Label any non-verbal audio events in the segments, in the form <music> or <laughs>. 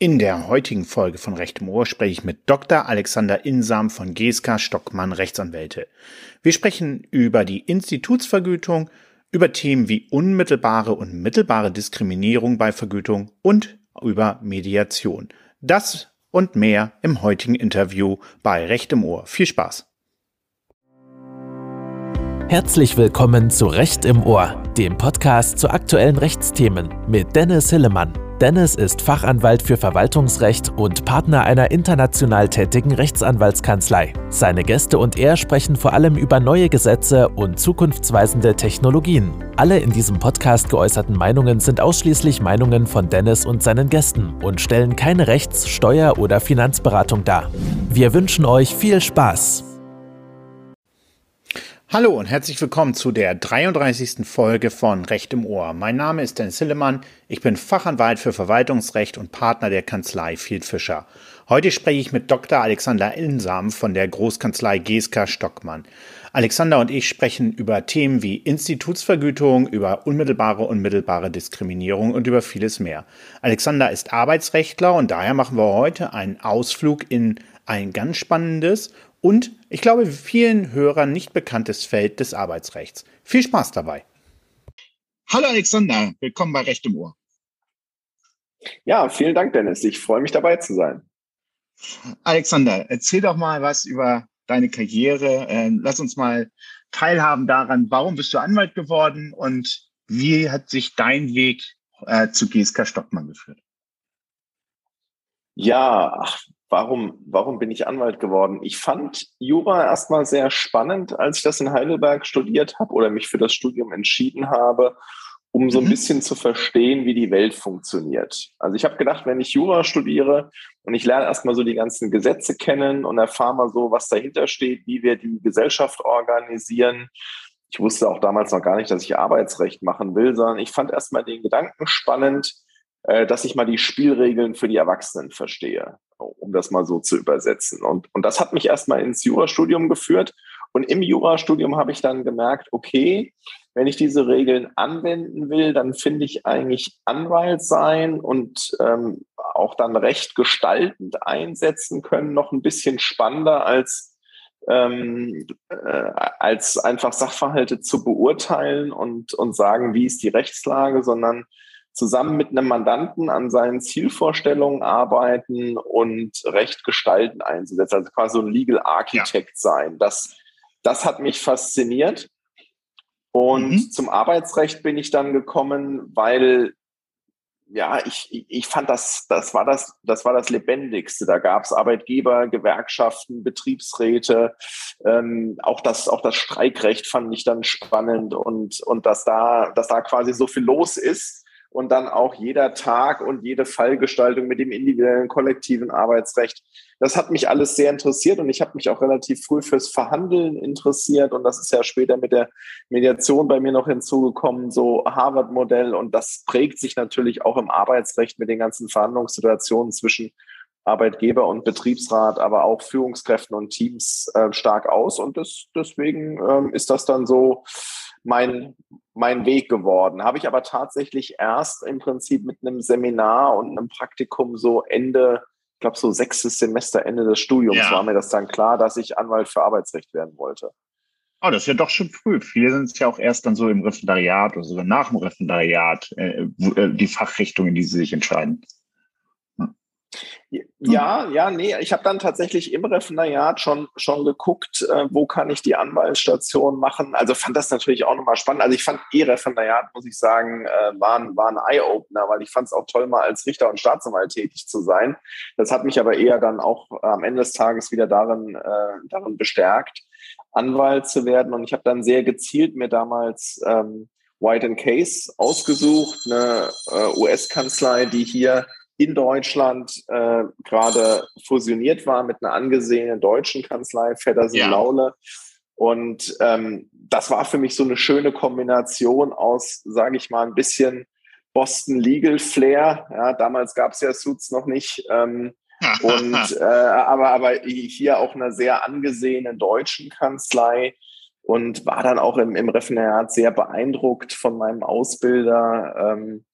In der heutigen Folge von Recht im Ohr spreche ich mit Dr. Alexander Insam von GSK Stockmann Rechtsanwälte. Wir sprechen über die Institutsvergütung, über Themen wie unmittelbare und mittelbare Diskriminierung bei Vergütung und über Mediation. Das und mehr im heutigen Interview bei Recht im Ohr. Viel Spaß! Herzlich willkommen zu Recht im Ohr, dem Podcast zu aktuellen Rechtsthemen mit Dennis Hillemann. Dennis ist Fachanwalt für Verwaltungsrecht und Partner einer international tätigen Rechtsanwaltskanzlei. Seine Gäste und er sprechen vor allem über neue Gesetze und zukunftsweisende Technologien. Alle in diesem Podcast geäußerten Meinungen sind ausschließlich Meinungen von Dennis und seinen Gästen und stellen keine Rechts-, Steuer- oder Finanzberatung dar. Wir wünschen euch viel Spaß. Hallo und herzlich willkommen zu der 33. Folge von Recht im Ohr. Mein Name ist Dennis Hillemann, ich bin Fachanwalt für Verwaltungsrecht und Partner der Kanzlei Field Fischer. Heute spreche ich mit Dr. Alexander Insam von der Großkanzlei GSK Stockmann. Alexander und ich sprechen über Themen wie Institutsvergütung, über unmittelbare und mittelbare Diskriminierung und über vieles mehr. Alexander ist Arbeitsrechtler und daher machen wir heute einen Ausflug in ein ganz spannendes und ich glaube vielen Hörern nicht bekanntes Feld des Arbeitsrechts. Viel Spaß dabei. Hallo Alexander, willkommen bei Recht im Ohr. Ja, vielen Dank, Dennis. Ich freue mich dabei zu sein. Alexander, erzähl doch mal was über deine Karriere. Ähm, lass uns mal teilhaben daran, warum bist du Anwalt geworden und wie hat sich dein Weg äh, zu GSK Stockmann geführt? Ja, ach, warum, warum bin ich Anwalt geworden? Ich fand Jura erstmal sehr spannend, als ich das in Heidelberg studiert habe oder mich für das Studium entschieden habe, um so ein mhm. bisschen zu verstehen, wie die Welt funktioniert. Also ich habe gedacht, wenn ich Jura studiere und ich lerne erstmal so die ganzen Gesetze kennen und erfahre mal so, was dahinter steht, wie wir die Gesellschaft organisieren. Ich wusste auch damals noch gar nicht, dass ich Arbeitsrecht machen will, sondern ich fand erstmal den Gedanken spannend, dass ich mal die Spielregeln für die Erwachsenen verstehe, um das mal so zu übersetzen. Und, und das hat mich erstmal ins Jurastudium geführt. Und im Jurastudium habe ich dann gemerkt, okay, wenn ich diese Regeln anwenden will, dann finde ich eigentlich Anwalt sein und ähm, auch dann recht gestaltend einsetzen können noch ein bisschen spannender als ähm, äh, als einfach Sachverhalte zu beurteilen und, und sagen, wie ist die Rechtslage, sondern zusammen mit einem Mandanten an seinen Zielvorstellungen arbeiten und Recht gestalten einzusetzen. Also quasi so ein Legal Architect ja. sein. Das, das hat mich fasziniert. Und mhm. zum Arbeitsrecht bin ich dann gekommen, weil ja, ich, ich fand das, das war das, das war das Lebendigste. Da gab es Arbeitgeber, Gewerkschaften, Betriebsräte, ähm, auch das, auch das Streikrecht fand ich dann spannend und, und dass da, dass da quasi so viel los ist und dann auch jeder Tag und jede Fallgestaltung mit dem individuellen kollektiven Arbeitsrecht. Das hat mich alles sehr interessiert und ich habe mich auch relativ früh fürs Verhandeln interessiert und das ist ja später mit der Mediation bei mir noch hinzugekommen, so Harvard-Modell und das prägt sich natürlich auch im Arbeitsrecht mit den ganzen Verhandlungssituationen zwischen Arbeitgeber und Betriebsrat, aber auch Führungskräften und Teams äh, stark aus und das, deswegen ähm, ist das dann so mein, mein Weg geworden. Habe ich aber tatsächlich erst im Prinzip mit einem Seminar und einem Praktikum so Ende, ich glaube so sechstes Semester, Ende des Studiums ja. war mir das dann klar, dass ich Anwalt für Arbeitsrecht werden wollte. Oh, das ist ja doch schon früh. Viele sind es ja auch erst dann so im Referendariat oder sogar nach dem Referendariat, äh, äh die Fachrichtung, in die sie sich entscheiden. Ja, ja, nee, ich habe dann tatsächlich im Referendariat schon, schon geguckt, äh, wo kann ich die Anwaltsstation machen. Also fand das natürlich auch nochmal spannend. Also ich fand eh Referendariat, muss ich sagen, äh, war, ein, war ein Eye-Opener, weil ich fand es auch toll, mal als Richter und Staatsanwalt tätig zu sein. Das hat mich aber eher dann auch am Ende des Tages wieder darin, äh, darin bestärkt, Anwalt zu werden. Und ich habe dann sehr gezielt mir damals ähm, White Case ausgesucht, eine äh, US-Kanzlei, die hier in Deutschland äh, gerade fusioniert war mit einer angesehenen deutschen Kanzlei, Feddersen ja. Laule. Und ähm, das war für mich so eine schöne Kombination aus, sage ich mal, ein bisschen Boston Legal Flair. Ja, damals gab es ja Suits noch nicht. Ähm, <laughs> und äh, aber, aber hier auch einer sehr angesehenen deutschen Kanzlei und war dann auch im, im Referendariat sehr beeindruckt von meinem Ausbilder. Ähm,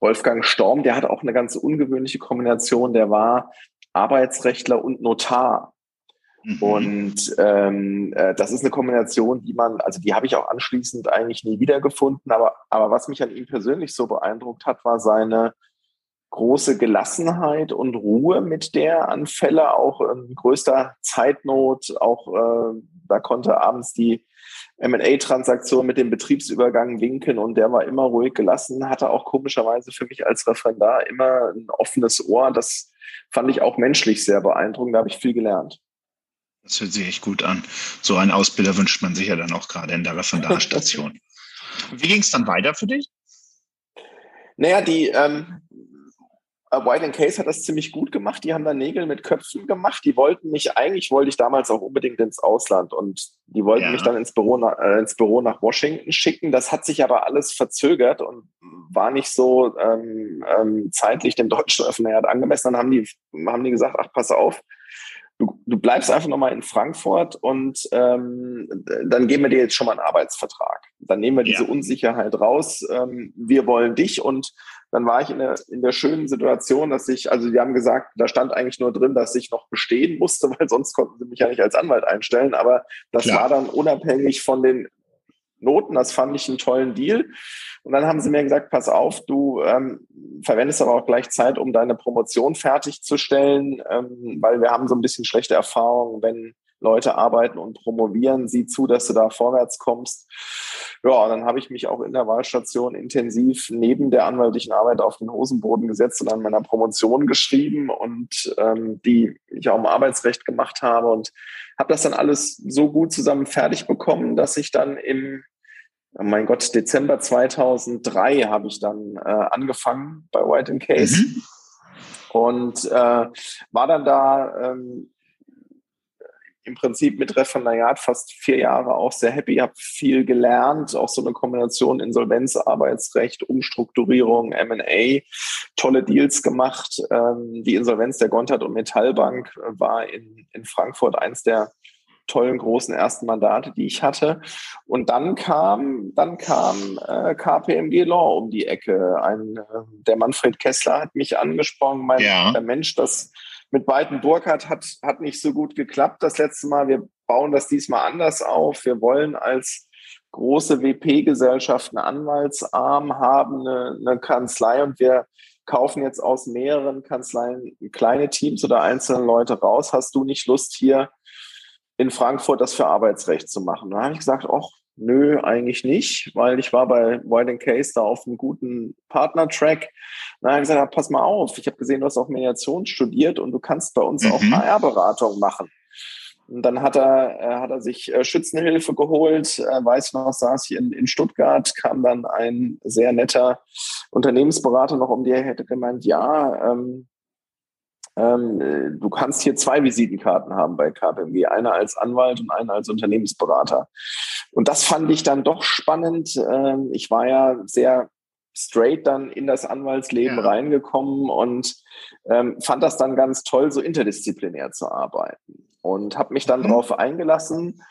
Wolfgang Storm, der hat auch eine ganz ungewöhnliche Kombination. Der war Arbeitsrechtler und Notar. Mhm. Und ähm, äh, das ist eine Kombination, die man, also die habe ich auch anschließend eigentlich nie wiedergefunden. Aber, aber was mich an ihm persönlich so beeindruckt hat, war seine große Gelassenheit und Ruhe, mit der an Fälle auch in größter Zeitnot, auch äh, da konnte abends die M&A-Transaktion mit dem Betriebsübergang winken und der war immer ruhig gelassen, hatte auch komischerweise für mich als Referendar immer ein offenes Ohr. Das fand ich auch menschlich sehr beeindruckend, da habe ich viel gelernt. Das hört sich echt gut an. So einen Ausbilder wünscht man sich ja dann auch gerade in der Referendarstation. <laughs> Wie ging es dann weiter für dich? Naja, die ähm, White Case hat das ziemlich gut gemacht. Die haben da Nägel mit Köpfen gemacht. Die wollten mich, eigentlich wollte ich damals auch unbedingt ins Ausland und die wollten ja. mich dann ins Büro, äh, ins Büro nach Washington schicken. Das hat sich aber alles verzögert und war nicht so ähm, ähm, zeitlich dem deutschen Öffentlichkeit angemessen. Dann haben die, haben die gesagt, ach, pass auf, du, du bleibst einfach nochmal in Frankfurt und ähm, dann geben wir dir jetzt schon mal einen Arbeitsvertrag. Dann nehmen wir diese ja. Unsicherheit raus. Ähm, wir wollen dich und dann war ich in der, in der schönen Situation, dass ich, also die haben gesagt, da stand eigentlich nur drin, dass ich noch bestehen musste, <laughs> weil sonst konnten sie mich ja nicht als Anwalt einstellen. Aber das Klar. war dann unabhängig von den Noten. Das fand ich einen tollen Deal. Und dann haben sie mir gesagt, pass auf, du ähm, verwendest aber auch gleich Zeit, um deine Promotion fertigzustellen, ähm, weil wir haben so ein bisschen schlechte Erfahrungen, wenn Leute arbeiten und promovieren. Sieh zu, dass du da vorwärts kommst. Ja, dann habe ich mich auch in der Wahlstation intensiv neben der anwaltlichen Arbeit auf den Hosenboden gesetzt und an meiner Promotion geschrieben und ähm, die ich auch im Arbeitsrecht gemacht habe und habe das dann alles so gut zusammen fertig bekommen, dass ich dann im mein Gott, Dezember 2003 habe ich dann äh, angefangen bei White Case. Mhm. Und äh, war dann da ähm, im Prinzip mit Referendariat fast vier Jahre auch sehr happy, habe viel gelernt, auch so eine Kombination Insolvenzarbeitsrecht, Umstrukturierung, M&A, tolle Deals gemacht. Ähm, die Insolvenz der Gontard und Metallbank war in, in Frankfurt eins der tollen großen ersten Mandate, die ich hatte. Und dann kam, dann kam äh, KPMG Law um die Ecke. Ein, äh, der Manfred Kessler hat mich angesprochen, mein ja. der Mensch, das mit Beiten Burkhardt hat, hat nicht so gut geklappt das letzte Mal. Wir bauen das diesmal anders auf. Wir wollen als große WP-Gesellschaft einen Anwaltsarm haben, eine, eine Kanzlei und wir kaufen jetzt aus mehreren Kanzleien kleine Teams oder einzelne Leute raus. Hast du nicht Lust, hier in Frankfurt das für Arbeitsrecht zu machen? Da habe ich gesagt, ach, Nö, eigentlich nicht, weil ich war bei White Case da auf einem guten Partner-Track. Dann habe ich gesagt, pass mal auf, ich habe gesehen, du hast auch Mediation studiert und du kannst bei uns mhm. auch HR-Beratung machen. Und dann hat er, äh, hat er sich äh, Schützenhilfe geholt, äh, weiß noch, saß ich in, in Stuttgart, kam dann ein sehr netter Unternehmensberater noch um die hätte gemeint, ja, ähm, ähm, du kannst hier zwei Visitenkarten haben bei KPMG, eine als Anwalt und eine als Unternehmensberater. Und das fand ich dann doch spannend. Ähm, ich war ja sehr straight dann in das Anwaltsleben ja. reingekommen und ähm, fand das dann ganz toll, so interdisziplinär zu arbeiten. Und habe mich dann mhm. darauf eingelassen,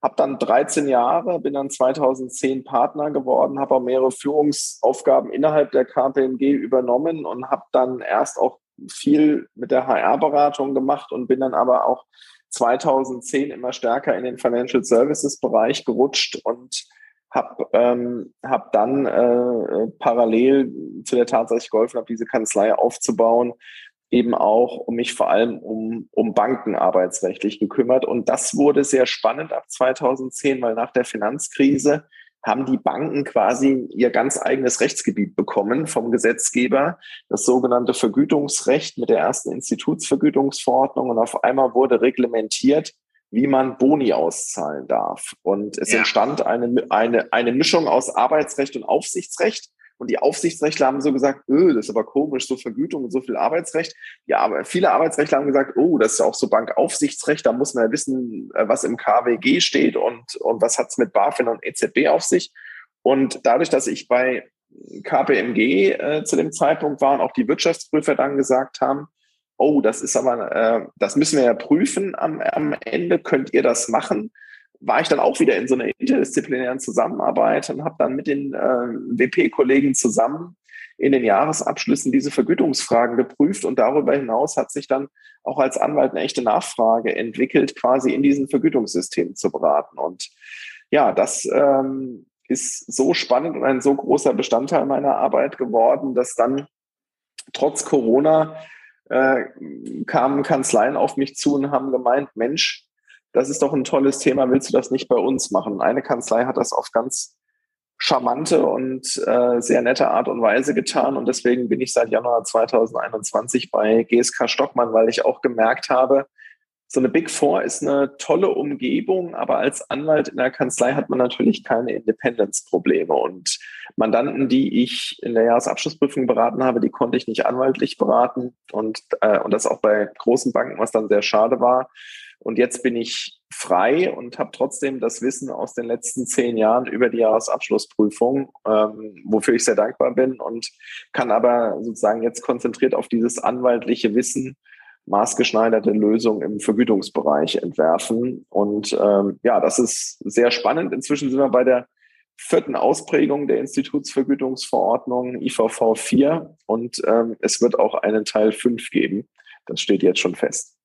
habe dann 13 Jahre, bin dann 2010 Partner geworden, habe auch mehrere Führungsaufgaben innerhalb der KPMG übernommen und habe dann erst auch viel mit der HR-Beratung gemacht und bin dann aber auch 2010 immer stärker in den Financial Services Bereich gerutscht und habe ähm, hab dann äh, parallel zu der Tatsache, dass ich geholfen habe, diese Kanzlei aufzubauen, eben auch um mich vor allem um, um Banken arbeitsrechtlich gekümmert. Und das wurde sehr spannend ab 2010, weil nach der Finanzkrise haben die Banken quasi ihr ganz eigenes Rechtsgebiet bekommen vom Gesetzgeber, das sogenannte Vergütungsrecht mit der ersten Institutsvergütungsverordnung. Und auf einmal wurde reglementiert, wie man Boni auszahlen darf. Und es ja. entstand eine, eine, eine Mischung aus Arbeitsrecht und Aufsichtsrecht. Und die Aufsichtsrechtler haben so gesagt, öh, das ist aber komisch, so Vergütung und so viel Arbeitsrecht. Ja, aber viele Arbeitsrechtler haben gesagt, oh, das ist ja auch so Bankaufsichtsrecht, da muss man ja wissen, äh, was im KWG steht und, und was hat's mit BaFin und EZB auf sich. Und dadurch, dass ich bei KPMG äh, zu dem Zeitpunkt war und auch die Wirtschaftsprüfer dann gesagt haben, oh, das ist aber, äh, das müssen wir ja prüfen am, am Ende, könnt ihr das machen? War ich dann auch wieder in so einer interdisziplinären Zusammenarbeit und habe dann mit den äh, WP-Kollegen zusammen in den Jahresabschlüssen diese Vergütungsfragen geprüft und darüber hinaus hat sich dann auch als Anwalt eine echte Nachfrage entwickelt, quasi in diesen Vergütungssystemen zu beraten. Und ja, das ähm, ist so spannend und ein so großer Bestandteil meiner Arbeit geworden, dass dann trotz Corona äh, kamen Kanzleien auf mich zu und haben gemeint, Mensch, das ist doch ein tolles Thema, willst du das nicht bei uns machen? Eine Kanzlei hat das auf ganz charmante und äh, sehr nette Art und Weise getan. Und deswegen bin ich seit Januar 2021 bei GSK Stockmann, weil ich auch gemerkt habe, so eine Big Four ist eine tolle Umgebung, aber als Anwalt in der Kanzlei hat man natürlich keine Independence-Probleme. Und Mandanten, die ich in der Jahresabschlussprüfung beraten habe, die konnte ich nicht anwaltlich beraten. Und, äh, und das auch bei großen Banken, was dann sehr schade war. Und jetzt bin ich frei und habe trotzdem das Wissen aus den letzten zehn Jahren über die Jahresabschlussprüfung, ähm, wofür ich sehr dankbar bin und kann aber sozusagen jetzt konzentriert auf dieses anwaltliche Wissen maßgeschneiderte Lösungen im Vergütungsbereich entwerfen. Und ähm, ja, das ist sehr spannend. Inzwischen sind wir bei der vierten Ausprägung der Institutsvergütungsverordnung IVV 4 und ähm, es wird auch einen Teil 5 geben. Das steht jetzt schon fest.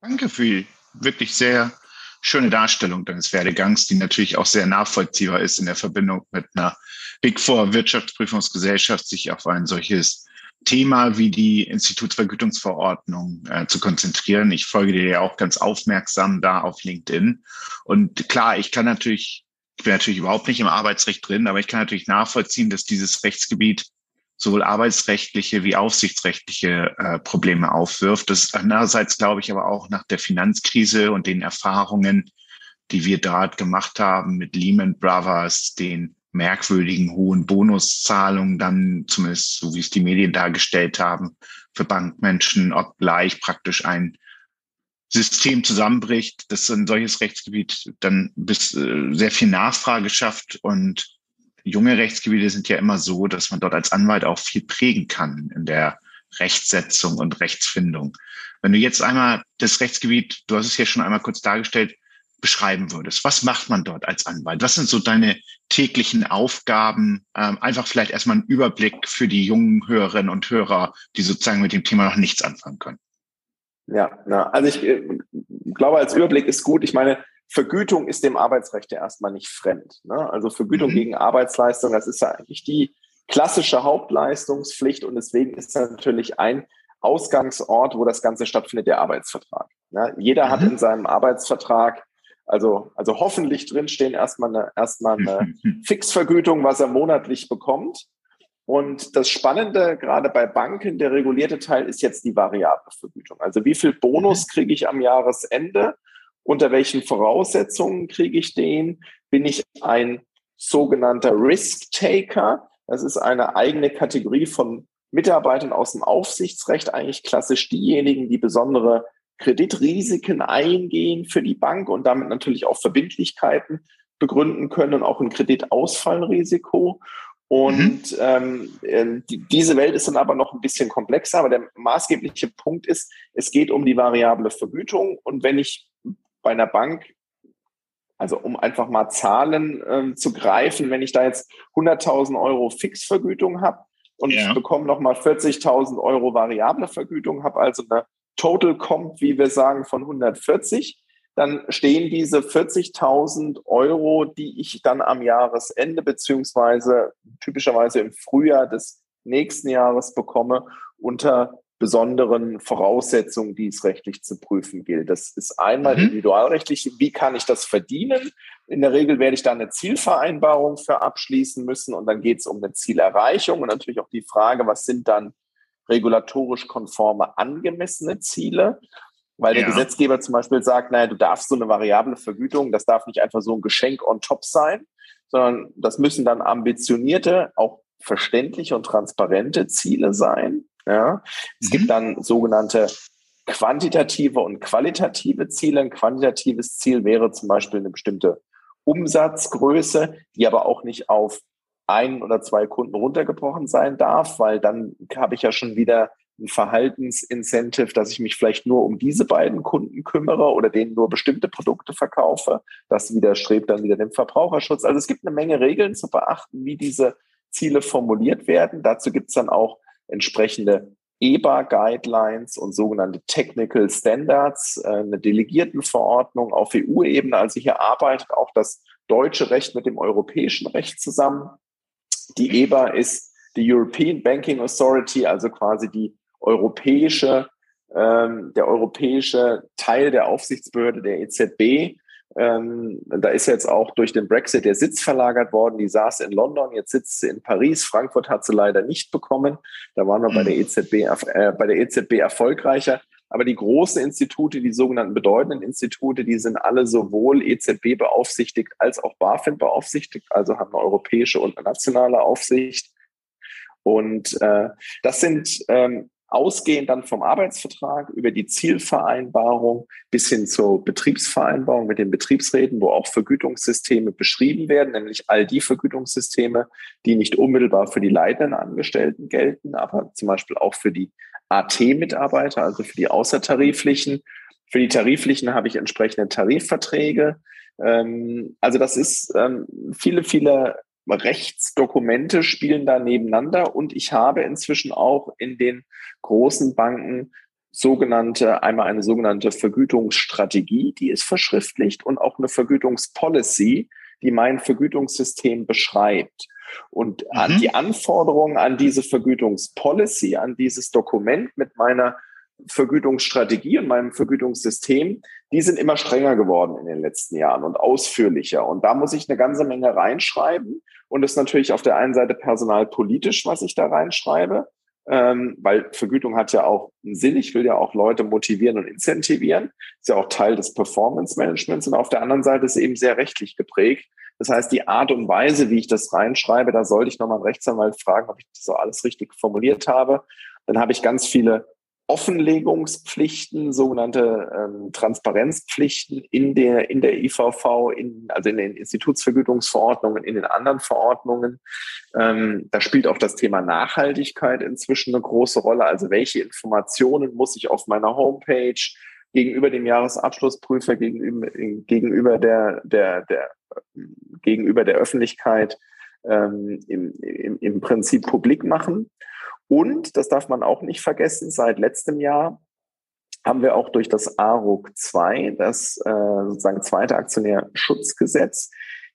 Danke für die wirklich sehr schöne Darstellung deines Werdegangs, die natürlich auch sehr nachvollziehbar ist in der Verbindung mit einer Big Four Wirtschaftsprüfungsgesellschaft, sich auf ein solches Thema wie die Institutsvergütungsverordnung äh, zu konzentrieren. Ich folge dir ja auch ganz aufmerksam da auf LinkedIn. Und klar, ich kann natürlich, ich bin natürlich überhaupt nicht im Arbeitsrecht drin, aber ich kann natürlich nachvollziehen, dass dieses Rechtsgebiet sowohl arbeitsrechtliche wie aufsichtsrechtliche äh, Probleme aufwirft. Das andererseits, glaube ich, aber auch nach der Finanzkrise und den Erfahrungen, die wir dort gemacht haben mit Lehman Brothers, den merkwürdigen hohen Bonuszahlungen dann, zumindest so wie es die Medien dargestellt haben, für Bankmenschen, obgleich praktisch ein System zusammenbricht, dass ein solches Rechtsgebiet dann bis äh, sehr viel Nachfrage schafft und junge Rechtsgebiete sind ja immer so, dass man dort als Anwalt auch viel prägen kann in der Rechtsetzung und Rechtsfindung. Wenn du jetzt einmal das Rechtsgebiet, du hast es ja schon einmal kurz dargestellt, beschreiben würdest, was macht man dort als Anwalt? Was sind so deine täglichen Aufgaben? Ähm, einfach vielleicht erstmal einen Überblick für die jungen Hörerinnen und Hörer, die sozusagen mit dem Thema noch nichts anfangen können. Ja, na, also ich äh, glaube, als Überblick ist gut. Ich meine, Vergütung ist dem Arbeitsrecht ja erstmal nicht fremd. Ne? Also Vergütung mhm. gegen Arbeitsleistung, das ist ja eigentlich die klassische Hauptleistungspflicht und deswegen ist natürlich ein Ausgangsort, wo das Ganze stattfindet, der Arbeitsvertrag. Ne? Jeder mhm. hat in seinem Arbeitsvertrag also, also hoffentlich drinstehen erstmal eine, erstmal eine <laughs> Fixvergütung, was er monatlich bekommt. Und das Spannende, gerade bei Banken, der regulierte Teil ist jetzt die variable Vergütung. Also wie viel Bonus mhm. kriege ich am Jahresende? Unter welchen Voraussetzungen kriege ich den? Bin ich ein sogenannter Risk-Taker? Das ist eine eigene Kategorie von Mitarbeitern aus dem Aufsichtsrecht, eigentlich klassisch diejenigen, die besondere Kreditrisiken eingehen für die Bank und damit natürlich auch Verbindlichkeiten begründen können, auch ein Kreditausfallrisiko. Und mhm. ähm, äh, die, diese Welt ist dann aber noch ein bisschen komplexer, aber der maßgebliche Punkt ist, es geht um die variable Vergütung. Und wenn ich bei einer Bank, also um einfach mal Zahlen äh, zu greifen, wenn ich da jetzt 100.000 Euro Fixvergütung habe und ja. ich bekomme nochmal 40.000 Euro variable Vergütung, habe also eine Total Comp, wie wir sagen, von 140, dann stehen diese 40.000 Euro, die ich dann am Jahresende beziehungsweise typischerweise im Frühjahr des nächsten Jahres bekomme, unter besonderen Voraussetzungen, die es rechtlich zu prüfen gilt. Das ist einmal mhm. individualrechtlich, wie kann ich das verdienen? In der Regel werde ich da eine Zielvereinbarung für abschließen müssen und dann geht es um eine Zielerreichung und natürlich auch die Frage, was sind dann regulatorisch konforme angemessene Ziele? Weil der ja. Gesetzgeber zum Beispiel sagt, naja, du darfst so eine variable Vergütung, das darf nicht einfach so ein Geschenk on top sein, sondern das müssen dann ambitionierte, auch verständliche und transparente Ziele sein. Ja. Es mhm. gibt dann sogenannte quantitative und qualitative Ziele. Ein quantitatives Ziel wäre zum Beispiel eine bestimmte Umsatzgröße, die aber auch nicht auf ein oder zwei Kunden runtergebrochen sein darf, weil dann habe ich ja schon wieder ein Verhaltensincentive, dass ich mich vielleicht nur um diese beiden Kunden kümmere oder denen nur bestimmte Produkte verkaufe. Das widerstrebt dann wieder dem Verbraucherschutz. Also es gibt eine Menge Regeln zu beachten, wie diese Ziele formuliert werden. Dazu gibt es dann auch entsprechende EBA-Guidelines und sogenannte Technical Standards, äh, eine Delegiertenverordnung auf EU-Ebene. Also hier arbeitet auch das deutsche Recht mit dem europäischen Recht zusammen. Die EBA ist die European Banking Authority, also quasi die europäische, ähm, der europäische Teil der Aufsichtsbehörde der EZB. Ähm, da ist jetzt auch durch den Brexit der Sitz verlagert worden. Die saß in London, jetzt sitzt sie in Paris. Frankfurt hat sie leider nicht bekommen. Da waren wir bei der mhm. EZB, äh, bei der EZB erfolgreicher. Aber die großen Institute, die sogenannten bedeutenden Institute, die sind alle sowohl EZB beaufsichtigt als auch BaFin beaufsichtigt, also haben eine europäische und eine nationale Aufsicht. Und äh, das sind ähm, ausgehend dann vom Arbeitsvertrag über die Zielvereinbarung bis hin zur Betriebsvereinbarung mit den Betriebsräten, wo auch Vergütungssysteme beschrieben werden, nämlich all die Vergütungssysteme, die nicht unmittelbar für die leitenden Angestellten gelten, aber zum Beispiel auch für die AT-Mitarbeiter, also für die Außertariflichen. Für die Tariflichen habe ich entsprechende Tarifverträge. Ähm, also das ist ähm, viele, viele Rechtsdokumente spielen da nebeneinander und ich habe inzwischen auch in den großen Banken sogenannte, einmal eine sogenannte Vergütungsstrategie, die ist verschriftlicht und auch eine Vergütungspolicy, die mein Vergütungssystem beschreibt. Und mhm. an die Anforderungen an diese Vergütungspolicy, an dieses Dokument mit meiner Vergütungsstrategie und meinem Vergütungssystem, die sind immer strenger geworden in den letzten Jahren und ausführlicher. Und da muss ich eine ganze Menge reinschreiben. Und das ist natürlich auf der einen Seite personalpolitisch, was ich da reinschreibe, ähm, weil Vergütung hat ja auch einen Sinn. Ich will ja auch Leute motivieren und incentivieren. Ist ja auch Teil des Performance Managements. Und auf der anderen Seite ist eben sehr rechtlich geprägt. Das heißt, die Art und Weise, wie ich das reinschreibe, da sollte ich nochmal einen Rechtsanwalt fragen, ob ich das so alles richtig formuliert habe. Dann habe ich ganz viele Offenlegungspflichten, sogenannte ähm, Transparenzpflichten in der, in der IVV, in, also in den Institutsvergütungsverordnungen, in den anderen Verordnungen. Ähm, da spielt auch das Thema Nachhaltigkeit inzwischen eine große Rolle. Also welche Informationen muss ich auf meiner Homepage gegenüber dem Jahresabschlussprüfer, gegenüber, gegenüber der, der, der, gegenüber der Öffentlichkeit ähm, im, im, im Prinzip publik machen. Und, das darf man auch nicht vergessen, seit letztem Jahr haben wir auch durch das ARUG 2, das äh, sozusagen zweite Aktionärschutzgesetz,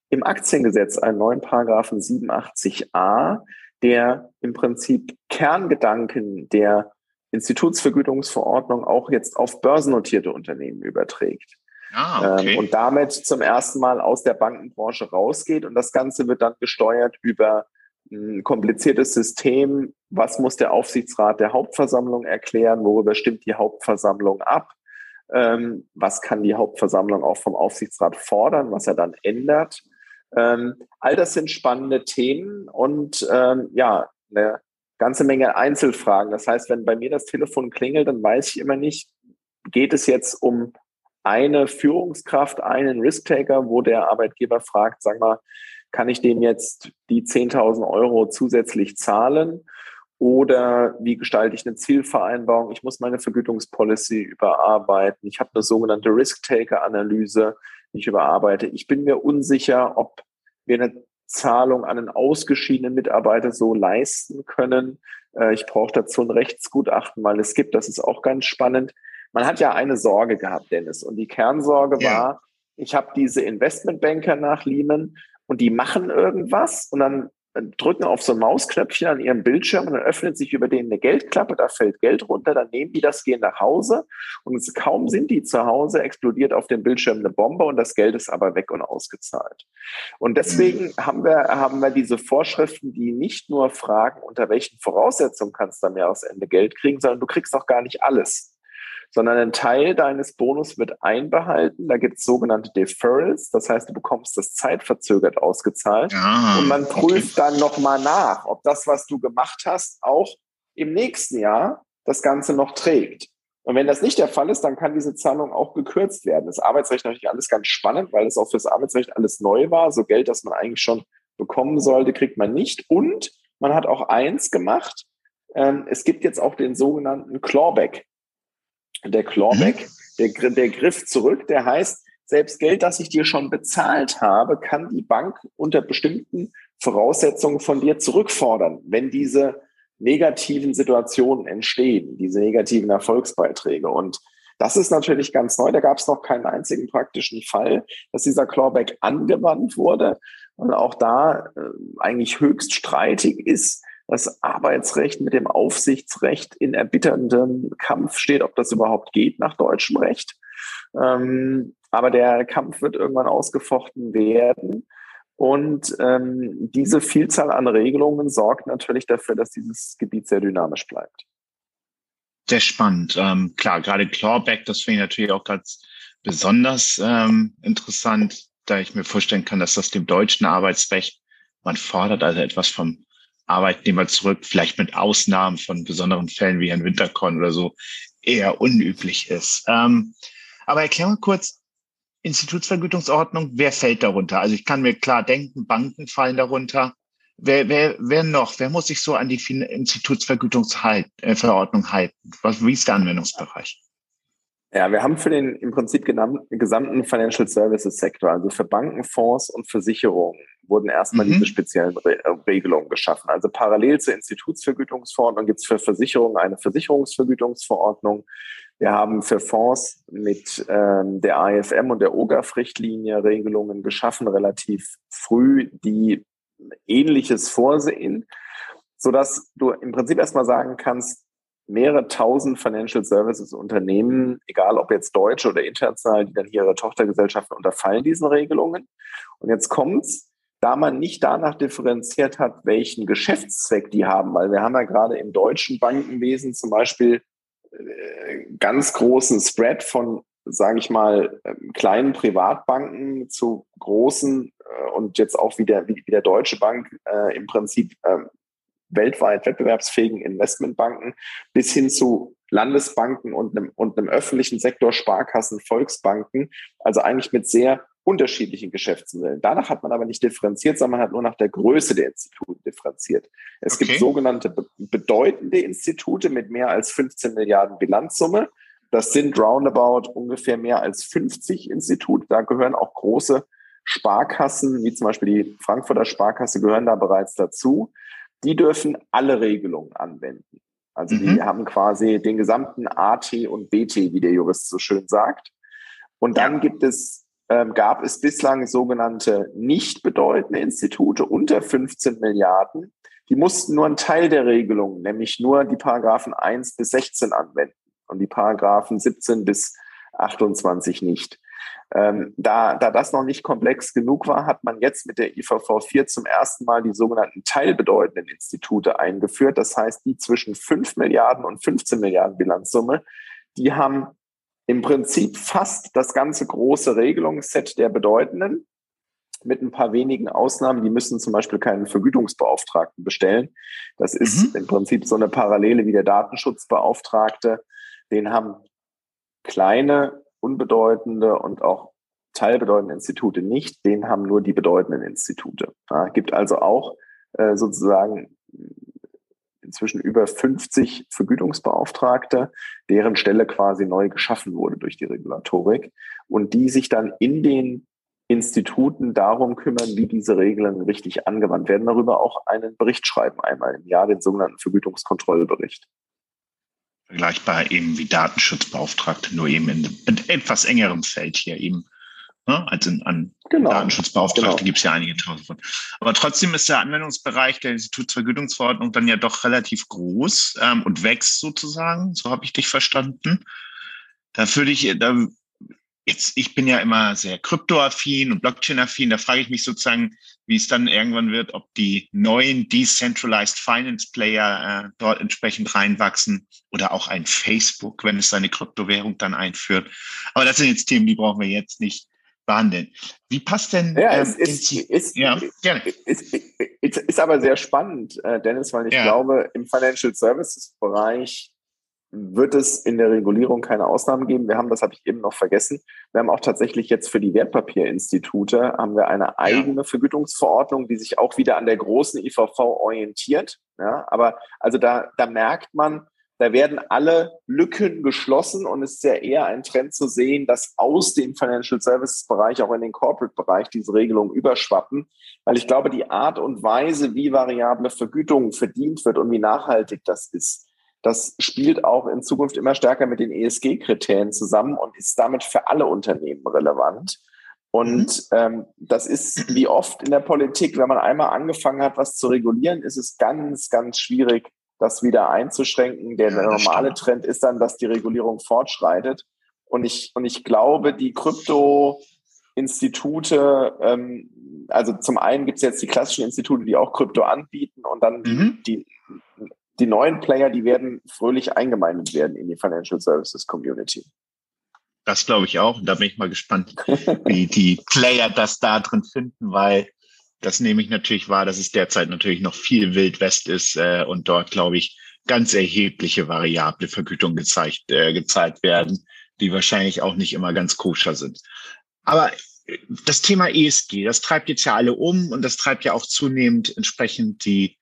im Aktiengesetz einen neuen Paragraphen 87a, der im Prinzip Kerngedanken der Institutsvergütungsverordnung auch jetzt auf börsennotierte Unternehmen überträgt. Ah, okay. ähm, und damit zum ersten Mal aus der Bankenbranche rausgeht. Und das Ganze wird dann gesteuert über ein kompliziertes System. Was muss der Aufsichtsrat der Hauptversammlung erklären? Worüber stimmt die Hauptversammlung ab? Ähm, was kann die Hauptversammlung auch vom Aufsichtsrat fordern, was er dann ändert? Ähm, all das sind spannende Themen und ähm, ja, eine ganze Menge Einzelfragen. Das heißt, wenn bei mir das Telefon klingelt, dann weiß ich immer nicht, geht es jetzt um eine Führungskraft, einen Risk-Taker, wo der Arbeitgeber fragt, sag mal, kann ich dem jetzt die 10.000 Euro zusätzlich zahlen? Oder wie gestalte ich eine Zielvereinbarung? Ich muss meine Vergütungspolicy überarbeiten. Ich habe eine sogenannte Risk-Taker-Analyse, die ich überarbeite. Ich bin mir unsicher, ob wir eine Zahlung an einen ausgeschiedenen Mitarbeiter so leisten können. Äh, ich brauche dazu ein Rechtsgutachten, weil es gibt, das ist auch ganz spannend. Man hat ja eine Sorge gehabt, Dennis, und die Kernsorge ja. war, ich habe diese Investmentbanker nach Lehman und die machen irgendwas und dann drücken auf so ein Mausknöpfchen an ihrem Bildschirm und dann öffnet sich über denen eine Geldklappe, da fällt Geld runter, dann nehmen die das, gehen nach Hause und kaum sind die zu Hause, explodiert auf dem Bildschirm eine Bombe und das Geld ist aber weg und ausgezahlt. Und deswegen mhm. haben wir, haben wir diese Vorschriften, die nicht nur fragen, unter welchen Voraussetzungen kannst du am Jahresende Geld kriegen, sondern du kriegst auch gar nicht alles sondern ein Teil deines Bonus wird einbehalten. Da gibt es sogenannte Deferrals, das heißt, du bekommst das zeitverzögert ausgezahlt ah, und man prüft okay. dann nochmal nach, ob das, was du gemacht hast, auch im nächsten Jahr das Ganze noch trägt. Und wenn das nicht der Fall ist, dann kann diese Zahlung auch gekürzt werden. Das Arbeitsrecht natürlich alles ganz spannend, weil es auch fürs Arbeitsrecht alles neu war. So Geld, das man eigentlich schon bekommen sollte, kriegt man nicht. Und man hat auch eins gemacht. Ähm, es gibt jetzt auch den sogenannten Clawback. Der Clawback, mhm. der, der Griff zurück, der heißt, selbst Geld, das ich dir schon bezahlt habe, kann die Bank unter bestimmten Voraussetzungen von dir zurückfordern, wenn diese negativen Situationen entstehen, diese negativen Erfolgsbeiträge. Und das ist natürlich ganz neu. Da gab es noch keinen einzigen praktischen Fall, dass dieser Clawback angewandt wurde. Und auch da äh, eigentlich höchst streitig ist, das Arbeitsrecht mit dem Aufsichtsrecht in erbitterndem Kampf steht, ob das überhaupt geht nach deutschem Recht. Ähm, aber der Kampf wird irgendwann ausgefochten werden. Und ähm, diese Vielzahl an Regelungen sorgt natürlich dafür, dass dieses Gebiet sehr dynamisch bleibt. Sehr spannend. Ähm, klar, gerade Clawback, das finde ich natürlich auch ganz besonders ähm, interessant, da ich mir vorstellen kann, dass das dem deutschen Arbeitsrecht, man fordert also etwas vom Arbeitnehmer zurück, vielleicht mit Ausnahmen von besonderen Fällen wie Herrn Winterkorn oder so, eher unüblich ist. Ähm, aber erklär mal kurz, Institutsvergütungsordnung, wer fällt darunter? Also ich kann mir klar denken, Banken fallen darunter. Wer, wer, wer noch? Wer muss sich so an die Institutsvergütungsverordnung halten? Was, wie ist der Anwendungsbereich? Ja, wir haben für den im Prinzip gesamten Financial Services Sektor, also für Banken, Fonds und Versicherungen, wurden erstmal mhm. diese speziellen Re äh, Regelungen geschaffen. Also parallel zur Institutsvergütungsverordnung gibt es für Versicherungen eine Versicherungsvergütungsverordnung. Wir haben für Fonds mit ähm, der AFM und der OGAF-Richtlinie Regelungen geschaffen, relativ früh, die Ähnliches vorsehen, sodass du im Prinzip erstmal sagen kannst, mehrere tausend Financial Services Unternehmen, egal ob jetzt deutsche oder international, die dann hier ihre Tochtergesellschaften unterfallen diesen Regelungen. Und jetzt kommt's, da man nicht danach differenziert hat, welchen Geschäftszweck die haben, weil wir haben ja gerade im deutschen Bankenwesen zum Beispiel äh, ganz großen Spread von, sage ich mal, ähm, kleinen Privatbanken zu großen äh, und jetzt auch wieder wie, wie der Deutsche Bank äh, im Prinzip äh, weltweit wettbewerbsfähigen Investmentbanken bis hin zu Landesbanken und einem, und einem öffentlichen Sektor, Sparkassen, Volksbanken, also eigentlich mit sehr unterschiedlichen Geschäftsmodellen. Danach hat man aber nicht differenziert, sondern man hat nur nach der Größe der Institute differenziert. Es okay. gibt sogenannte bedeutende Institute mit mehr als 15 Milliarden Bilanzsumme. Das sind roundabout ungefähr mehr als 50 Institute. Da gehören auch große Sparkassen, wie zum Beispiel die Frankfurter Sparkasse, gehören da bereits dazu die dürfen alle Regelungen anwenden. Also die mhm. haben quasi den gesamten AT und BT, wie der Jurist so schön sagt. Und dann ja. gibt es, ähm, gab es bislang sogenannte nicht bedeutende Institute unter 15 Milliarden. Die mussten nur einen Teil der Regelungen, nämlich nur die Paragraphen 1 bis 16 anwenden und die Paragraphen 17 bis 28 nicht. Ähm, da, da das noch nicht komplex genug war, hat man jetzt mit der IVV 4 zum ersten Mal die sogenannten teilbedeutenden Institute eingeführt. Das heißt, die zwischen 5 Milliarden und 15 Milliarden Bilanzsumme, die haben im Prinzip fast das ganze große Regelungsset der Bedeutenden mit ein paar wenigen Ausnahmen. Die müssen zum Beispiel keinen Vergütungsbeauftragten bestellen. Das ist mhm. im Prinzip so eine Parallele wie der Datenschutzbeauftragte. Den haben kleine unbedeutende und auch teilbedeutende Institute nicht, den haben nur die bedeutenden Institute. Ja, gibt also auch äh, sozusagen inzwischen über 50 Vergütungsbeauftragte, deren Stelle quasi neu geschaffen wurde durch die Regulatorik und die sich dann in den Instituten darum kümmern, wie diese Regeln richtig angewandt werden, darüber auch einen Bericht schreiben, einmal im Jahr, den sogenannten Vergütungskontrollbericht vergleichbar eben wie Datenschutzbeauftragte, nur eben in, etwas engerem Feld hier eben. Ne? Als in, an genau. Datenschutzbeauftragte genau. gibt es ja einige tausend von. Aber trotzdem ist der Anwendungsbereich der Institutsvergütungsverordnung dann ja doch relativ groß ähm, und wächst sozusagen. So habe ich dich verstanden. Da würde ich, da jetzt, ich bin ja immer sehr kryptoaffin und Blockchain-affin, da frage ich mich sozusagen, wie es dann irgendwann wird, ob die neuen Decentralized Finance Player äh, dort entsprechend reinwachsen oder auch ein Facebook, wenn es seine Kryptowährung dann einführt. Aber das sind jetzt Themen, die brauchen wir jetzt nicht behandeln. Wie passt denn? Ja, ähm, ist, ist, ist, ja, gerne. Ist, ist, ist, aber sehr spannend, äh, Dennis, weil ich ja. glaube, im Financial Services Bereich wird es in der Regulierung keine Ausnahmen geben. Wir haben, das habe ich eben noch vergessen, wir haben auch tatsächlich jetzt für die Wertpapierinstitute haben wir eine eigene ja. Vergütungsverordnung, die sich auch wieder an der großen IVV orientiert. Ja, aber also da, da merkt man, da werden alle Lücken geschlossen und es ist ja eher ein Trend zu sehen, dass aus dem Financial Services Bereich auch in den Corporate Bereich diese Regelungen überschwappen, weil ich glaube, die Art und Weise, wie variable Vergütung verdient wird und wie nachhaltig das ist, das spielt auch in Zukunft immer stärker mit den ESG-Kriterien zusammen und ist damit für alle Unternehmen relevant. Und mhm. ähm, das ist wie oft in der Politik, wenn man einmal angefangen hat, was zu regulieren, ist es ganz, ganz schwierig, das wieder einzuschränken. Der ja, normale. Trend ist dann, dass die Regulierung fortschreitet. Und ich, und ich glaube, die Krypto-Institute, ähm, also zum einen gibt es jetzt die klassischen Institute, die auch Krypto anbieten und dann mhm. die, die neuen Player, die werden fröhlich eingemeindet werden in die Financial Services Community. Das glaube ich auch. Da bin ich mal gespannt, wie die Player das da drin finden, weil das nehme ich natürlich wahr, dass es derzeit natürlich noch viel Wild West ist äh, und dort, glaube ich, ganz erhebliche variable Vergütungen gezeigt, äh, gezahlt werden, die wahrscheinlich auch nicht immer ganz koscher sind. Aber äh, das Thema ESG, das treibt jetzt ja alle um und das treibt ja auch zunehmend entsprechend die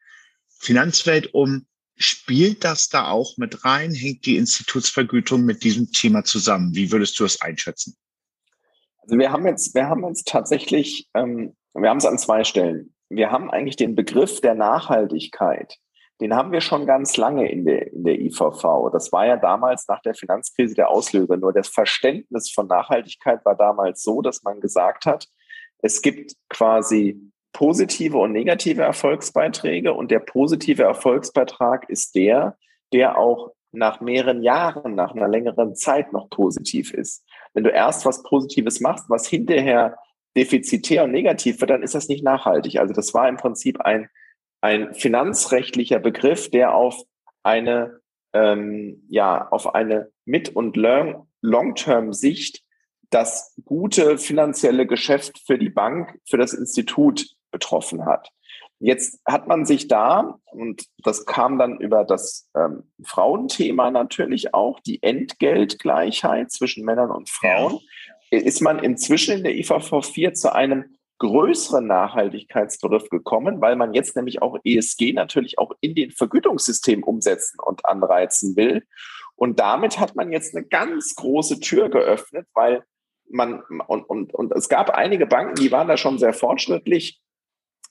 Finanzwelt um. Spielt das da auch mit rein? Hängt die Institutsvergütung mit diesem Thema zusammen? Wie würdest du es einschätzen? Also wir haben jetzt, wir haben jetzt tatsächlich ähm, wir haben es an zwei Stellen. Wir haben eigentlich den Begriff der Nachhaltigkeit. Den haben wir schon ganz lange in der, in der IVV. Das war ja damals nach der Finanzkrise der Auslöser. Nur das Verständnis von Nachhaltigkeit war damals so, dass man gesagt hat, es gibt quasi positive und negative Erfolgsbeiträge und der positive Erfolgsbeitrag ist der, der auch nach mehreren Jahren, nach einer längeren Zeit noch positiv ist. Wenn du erst was Positives machst, was hinterher defizitär und negativ wird, dann ist das nicht nachhaltig. Also das war im Prinzip ein, ein finanzrechtlicher Begriff, der auf eine, ähm, ja, auf eine Mid- und Long-Term-Sicht das gute finanzielle Geschäft für die Bank, für das Institut betroffen hat. Jetzt hat man sich da, und das kam dann über das ähm, Frauenthema natürlich auch, die Entgeltgleichheit zwischen Männern und Frauen. Ja ist man inzwischen in der IVV 4 zu einem größeren Nachhaltigkeitsbegriff gekommen, weil man jetzt nämlich auch ESG natürlich auch in den Vergütungssystem umsetzen und anreizen will. Und damit hat man jetzt eine ganz große Tür geöffnet, weil man, und, und, und es gab einige Banken, die waren da schon sehr fortschrittlich.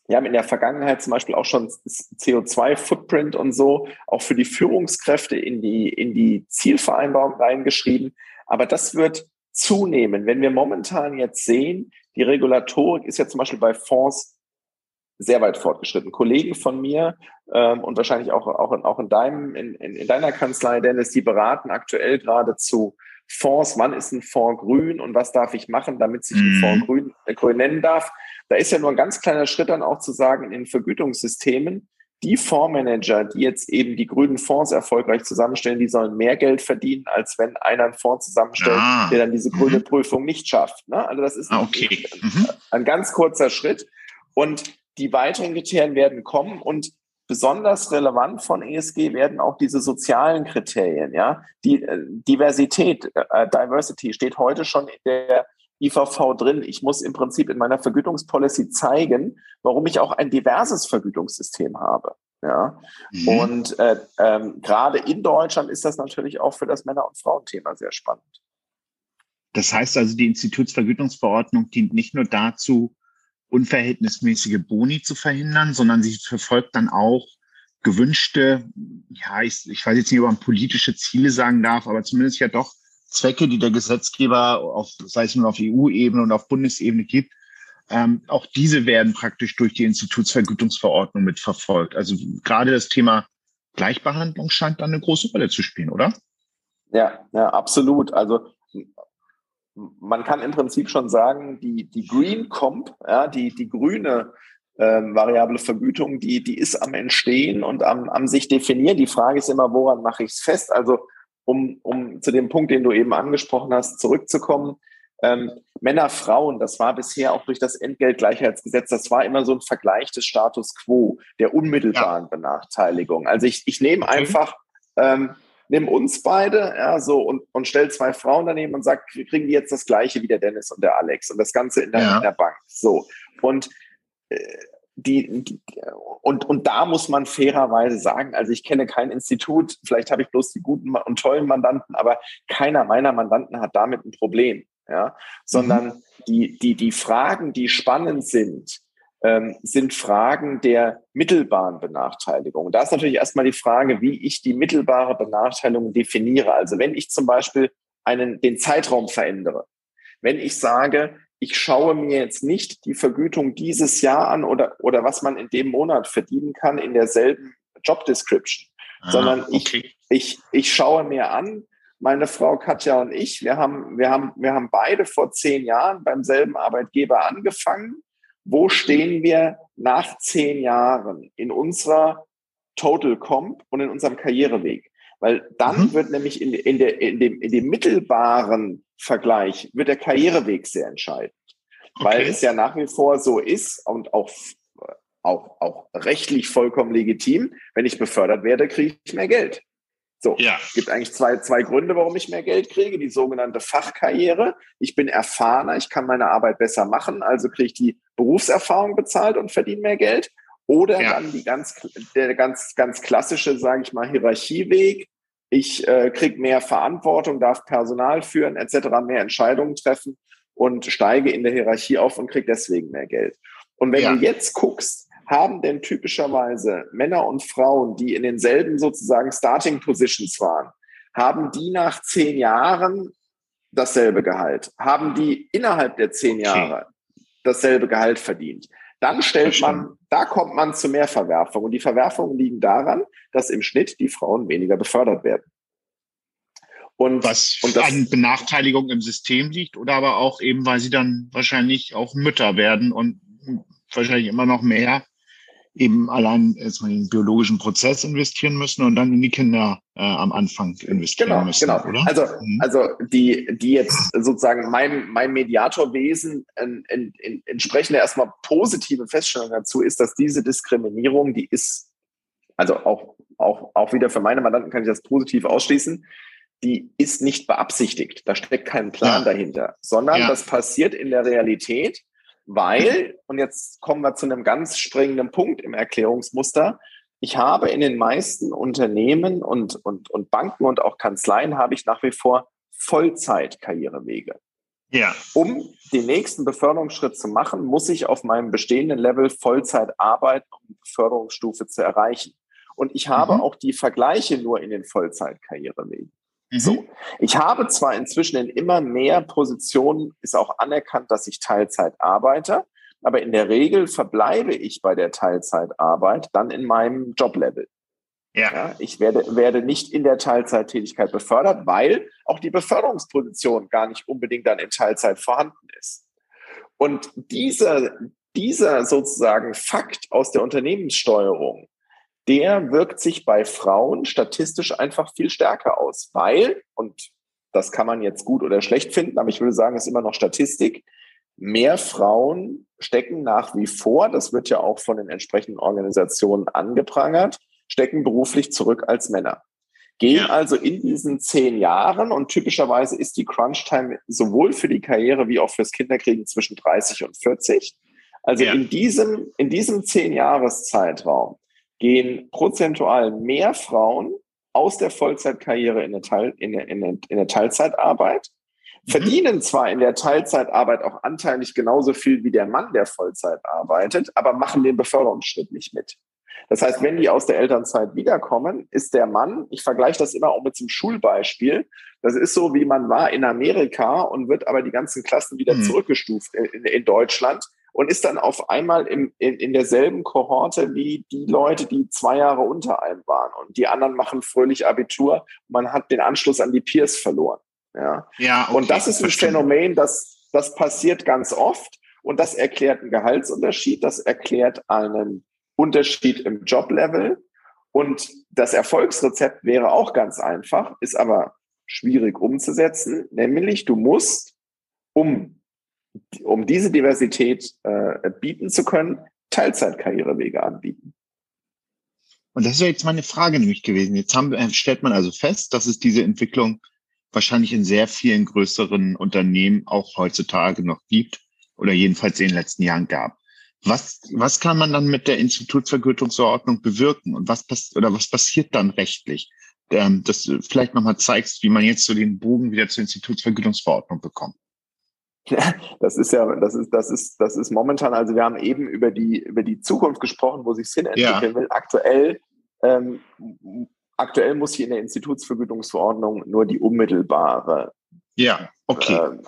Wir haben in der Vergangenheit zum Beispiel auch schon CO2-Footprint und so auch für die Führungskräfte in die, in die Zielvereinbarung reingeschrieben. Aber das wird zunehmen. Wenn wir momentan jetzt sehen, die Regulatorik ist ja zum Beispiel bei Fonds sehr weit fortgeschritten. Kollegen von mir ähm, und wahrscheinlich auch, auch, auch in, deinem, in, in, in deiner Kanzlei, Dennis, die beraten aktuell gerade zu Fonds, wann ist ein Fonds grün und was darf ich machen, damit sich ein mhm. Fonds grün, äh, grün nennen darf. Da ist ja nur ein ganz kleiner Schritt dann auch zu sagen, in den Vergütungssystemen, die Fondsmanager, die jetzt eben die grünen Fonds erfolgreich zusammenstellen, die sollen mehr Geld verdienen, als wenn einer einen Fonds zusammenstellt, ah. der dann diese grüne mhm. Prüfung nicht schafft. Ne? Also das ist ah, okay. mhm. ein ganz kurzer Schritt. Und die weiteren Kriterien werden kommen und besonders relevant von ESG werden auch diese sozialen Kriterien. Ja, die äh, Diversität, äh, Diversity steht heute schon in der IVV drin. Ich muss im Prinzip in meiner Vergütungspolicy zeigen, warum ich auch ein diverses Vergütungssystem habe. Ja, mhm. und äh, ähm, gerade in Deutschland ist das natürlich auch für das Männer- und Frauenthema sehr spannend. Das heißt also, die Institutsvergütungsverordnung dient nicht nur dazu, unverhältnismäßige Boni zu verhindern, sondern sie verfolgt dann auch gewünschte, ja, ich, ich weiß jetzt nicht, ob man politische Ziele sagen darf, aber zumindest ja doch Zwecke, die der Gesetzgeber auf, sei es nur auf EU-Ebene und auf Bundesebene gibt, ähm, auch diese werden praktisch durch die Institutsvergütungsverordnung mitverfolgt. Also gerade das Thema Gleichbehandlung scheint dann eine große Rolle zu spielen, oder? Ja, ja, absolut. Also man kann im Prinzip schon sagen, die, die Green Comp, ja, die, die grüne ähm, variable Vergütung, die, die ist am Entstehen und am, am sich definieren. Die Frage ist immer, woran mache ich es fest? Also um, um zu dem Punkt, den du eben angesprochen hast, zurückzukommen. Ähm, Männer, Frauen, das war bisher auch durch das Entgeltgleichheitsgesetz, das war immer so ein Vergleich des Status quo, der unmittelbaren ja. Benachteiligung. Also ich, ich nehme okay. einfach, ähm, nehme uns beide, ja, so und, und stelle zwei Frauen daneben und sage, kriegen die jetzt das Gleiche wie der Dennis und der Alex und das Ganze in der, ja. in der Bank. So. Und äh, die, die, und, und da muss man fairerweise sagen, also ich kenne kein Institut, vielleicht habe ich bloß die guten und tollen Mandanten, aber keiner meiner Mandanten hat damit ein Problem. Ja, sondern mhm. die, die, die Fragen, die spannend sind, ähm, sind Fragen der mittelbaren Benachteiligung. Da ist natürlich erstmal die Frage, wie ich die mittelbare Benachteiligung definiere. Also wenn ich zum Beispiel einen, den Zeitraum verändere, wenn ich sage, ich schaue mir jetzt nicht die Vergütung dieses Jahr an oder, oder was man in dem Monat verdienen kann in derselben Job Description, ah, sondern okay. ich, ich, ich schaue mir an, meine Frau Katja und ich, wir haben, wir haben, wir haben beide vor zehn Jahren beim selben Arbeitgeber angefangen. Wo stehen wir nach zehn Jahren in unserer Total Comp und in unserem Karriereweg? Weil dann mhm. wird nämlich in, in, der, in, dem, in dem mittelbaren Vergleich wird der Karriereweg sehr entscheidend. Okay. Weil es ja nach wie vor so ist und auch, auch, auch rechtlich vollkommen legitim, wenn ich befördert werde, kriege ich mehr Geld. So, ja. gibt eigentlich zwei, zwei Gründe, warum ich mehr Geld kriege. Die sogenannte Fachkarriere. Ich bin erfahrener, ich kann meine Arbeit besser machen, also kriege ich die Berufserfahrung bezahlt und verdiene mehr Geld. Oder ja. dann die ganz, der ganz, ganz klassische, sage ich mal, Hierarchieweg. Ich äh, kriege mehr Verantwortung, darf Personal führen, etc., mehr Entscheidungen treffen und steige in der Hierarchie auf und kriege deswegen mehr Geld. Und wenn ja. du jetzt guckst, haben denn typischerweise Männer und Frauen, die in denselben sozusagen Starting Positions waren, haben die nach zehn Jahren dasselbe Gehalt? Haben die innerhalb der zehn Jahre dasselbe Gehalt verdient? Dann stellt man, da kommt man zu mehr Verwerfung. Und die Verwerfungen liegen daran, dass im Schnitt die Frauen weniger befördert werden. Und, Was und das, an Benachteiligung im System liegt oder aber auch eben, weil sie dann wahrscheinlich auch Mütter werden und wahrscheinlich immer noch mehr eben allein erstmal in den biologischen Prozess investieren müssen und dann in die Kinder äh, am Anfang investieren genau, müssen. Genau, oder? Also, mhm. also die, die jetzt sozusagen mein, mein Mediatorwesen in, in, in, entsprechende erstmal positive Feststellung dazu ist, dass diese Diskriminierung, die ist, also auch, auch, auch wieder für meine Mandanten kann ich das positiv ausschließen, die ist nicht beabsichtigt. Da steckt kein Plan ja. dahinter, sondern ja. das passiert in der Realität weil, und jetzt kommen wir zu einem ganz springenden Punkt im Erklärungsmuster, ich habe in den meisten Unternehmen und, und, und Banken und auch Kanzleien habe ich nach wie vor Vollzeit-Karrierewege. Ja. Um den nächsten Beförderungsschritt zu machen, muss ich auf meinem bestehenden Level Vollzeit arbeiten, um die Beförderungsstufe zu erreichen. Und ich habe mhm. auch die Vergleiche nur in den Vollzeit-Karrierewegen. Mhm. So. Ich habe zwar inzwischen in immer mehr Positionen ist auch anerkannt, dass ich Teilzeit arbeite, aber in der Regel verbleibe ich bei der Teilzeitarbeit dann in meinem Joblevel. Ja. ja. ich werde, werde nicht in der Teilzeittätigkeit befördert, weil auch die Beförderungsposition gar nicht unbedingt dann in Teilzeit vorhanden ist. Und dieser, dieser sozusagen Fakt aus der Unternehmenssteuerung, der wirkt sich bei Frauen statistisch einfach viel stärker aus, weil, und das kann man jetzt gut oder schlecht finden, aber ich würde sagen, es ist immer noch Statistik, mehr Frauen stecken nach wie vor, das wird ja auch von den entsprechenden Organisationen angeprangert, stecken beruflich zurück als Männer. Gehen ja. also in diesen zehn Jahren und typischerweise ist die Crunch-Time sowohl für die Karriere wie auch fürs Kinderkriegen zwischen 30 und 40. Also ja. in diesem, in diesem zehn Jahreszeitraum gehen prozentual mehr Frauen aus der Vollzeitkarriere in der, Teil, in der, in der, in der Teilzeitarbeit, mhm. verdienen zwar in der Teilzeitarbeit auch anteilig genauso viel wie der Mann, der Vollzeit arbeitet, aber machen den Beförderungsschritt nicht mit. Das heißt, wenn die aus der Elternzeit wiederkommen, ist der Mann, ich vergleiche das immer auch mit zum Schulbeispiel, das ist so, wie man war in Amerika und wird aber die ganzen Klassen wieder mhm. zurückgestuft in, in Deutschland und ist dann auf einmal im, in, in derselben Kohorte wie die Leute, die zwei Jahre unter einem waren. Und die anderen machen fröhlich Abitur. Man hat den Anschluss an die Peers verloren. Ja, ja okay, und das ist ein Phänomen, das, das passiert ganz oft. Und das erklärt einen Gehaltsunterschied, das erklärt einen Unterschied im Joblevel. Und das Erfolgsrezept wäre auch ganz einfach, ist aber schwierig umzusetzen, nämlich du musst, um um diese Diversität äh, bieten zu können, Teilzeitkarrierewege anbieten. Und das ist ja jetzt meine Frage nämlich gewesen. Jetzt haben, äh, stellt man also fest, dass es diese Entwicklung wahrscheinlich in sehr vielen größeren Unternehmen auch heutzutage noch gibt oder jedenfalls in den letzten Jahren gab. Was, was kann man dann mit der Institutsvergütungsverordnung bewirken und was passiert oder was passiert dann rechtlich? Ähm, dass du vielleicht nochmal zeigst, wie man jetzt so den Bogen wieder zur Institutsvergütungsverordnung bekommt. Das ist ja, das ist, das ist, das ist momentan, also wir haben eben über die, über die Zukunft gesprochen, wo sich es hin entwickeln ja. will. Aktuell, ähm, aktuell muss hier in der Institutsvergütungsverordnung nur die unmittelbare ja, okay. Äh,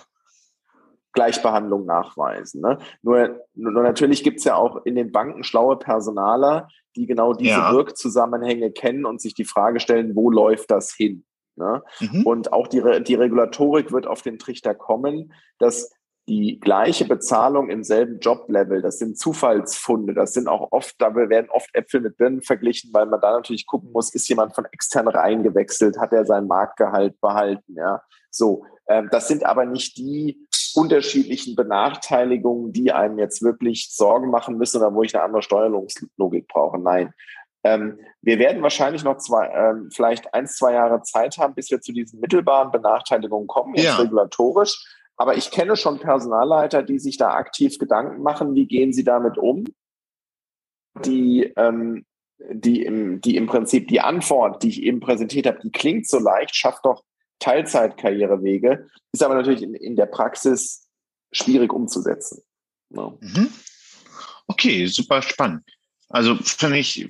Gleichbehandlung nachweisen. Ne? Nur, nur natürlich gibt es ja auch in den Banken schlaue Personaler, die genau diese ja. Wirkzusammenhänge kennen und sich die Frage stellen, wo läuft das hin? Ne? Mhm. Und auch die, die Regulatorik wird auf den Trichter kommen, dass die gleiche Bezahlung im selben Joblevel, das sind Zufallsfunde, das sind auch oft, da werden oft Äpfel mit Birnen verglichen, weil man da natürlich gucken muss, ist jemand von extern reingewechselt, hat er sein Marktgehalt behalten, ja. So, ähm, das sind aber nicht die unterschiedlichen Benachteiligungen, die einem jetzt wirklich Sorgen machen müssen oder wo ich eine andere Steuerungslogik brauche. Nein. Ähm, wir werden wahrscheinlich noch zwei, ähm, vielleicht ein, zwei Jahre Zeit haben, bis wir zu diesen mittelbaren Benachteiligungen kommen, jetzt ja. regulatorisch. Aber ich kenne schon Personalleiter, die sich da aktiv Gedanken machen, wie gehen sie damit um, die, ähm, die, im, die im Prinzip die Antwort, die ich eben präsentiert habe, die klingt so leicht, schafft doch Teilzeitkarrierewege, ist aber natürlich in, in der Praxis schwierig umzusetzen. Ja. Mhm. Okay, super spannend. Also finde ich,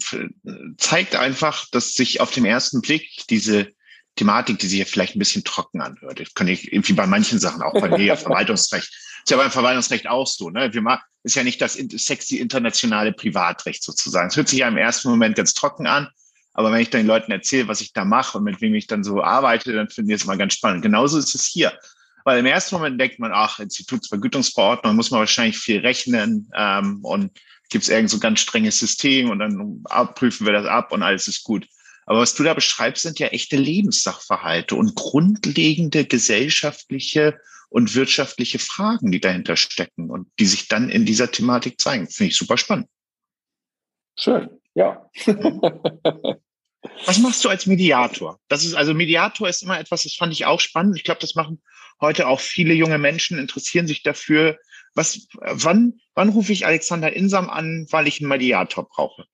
zeigt einfach, dass sich auf den ersten Blick diese Thematik, die sich ja vielleicht ein bisschen trocken anhört, das kann ich irgendwie bei manchen Sachen, auch bei mir ja <laughs> Verwaltungsrecht, ist ja beim Verwaltungsrecht auch so, ne? Wir machen, ist ja nicht das sexy internationale Privatrecht sozusagen. Es hört sich ja im ersten Moment ganz trocken an, aber wenn ich dann den Leuten erzähle, was ich da mache und mit wem ich dann so arbeite, dann finden die es immer ganz spannend. Genauso ist es hier. Weil im ersten Moment denkt man, ach, Institutsvergütungsverordnung, muss man wahrscheinlich viel rechnen ähm, und gibt es irgend so ganz strenges System und dann prüfen wir das ab und alles ist gut. Aber was du da beschreibst, sind ja echte Lebenssachverhalte und grundlegende gesellschaftliche und wirtschaftliche Fragen, die dahinter stecken und die sich dann in dieser Thematik zeigen. Finde ich super spannend. Schön. Ja. <laughs> Was machst du als Mediator? Das ist also Mediator ist immer etwas, das fand ich auch spannend. Ich glaube, das machen heute auch viele junge Menschen, interessieren sich dafür. Was, wann, wann rufe ich Alexander Insam an, weil ich einen Mediator brauche?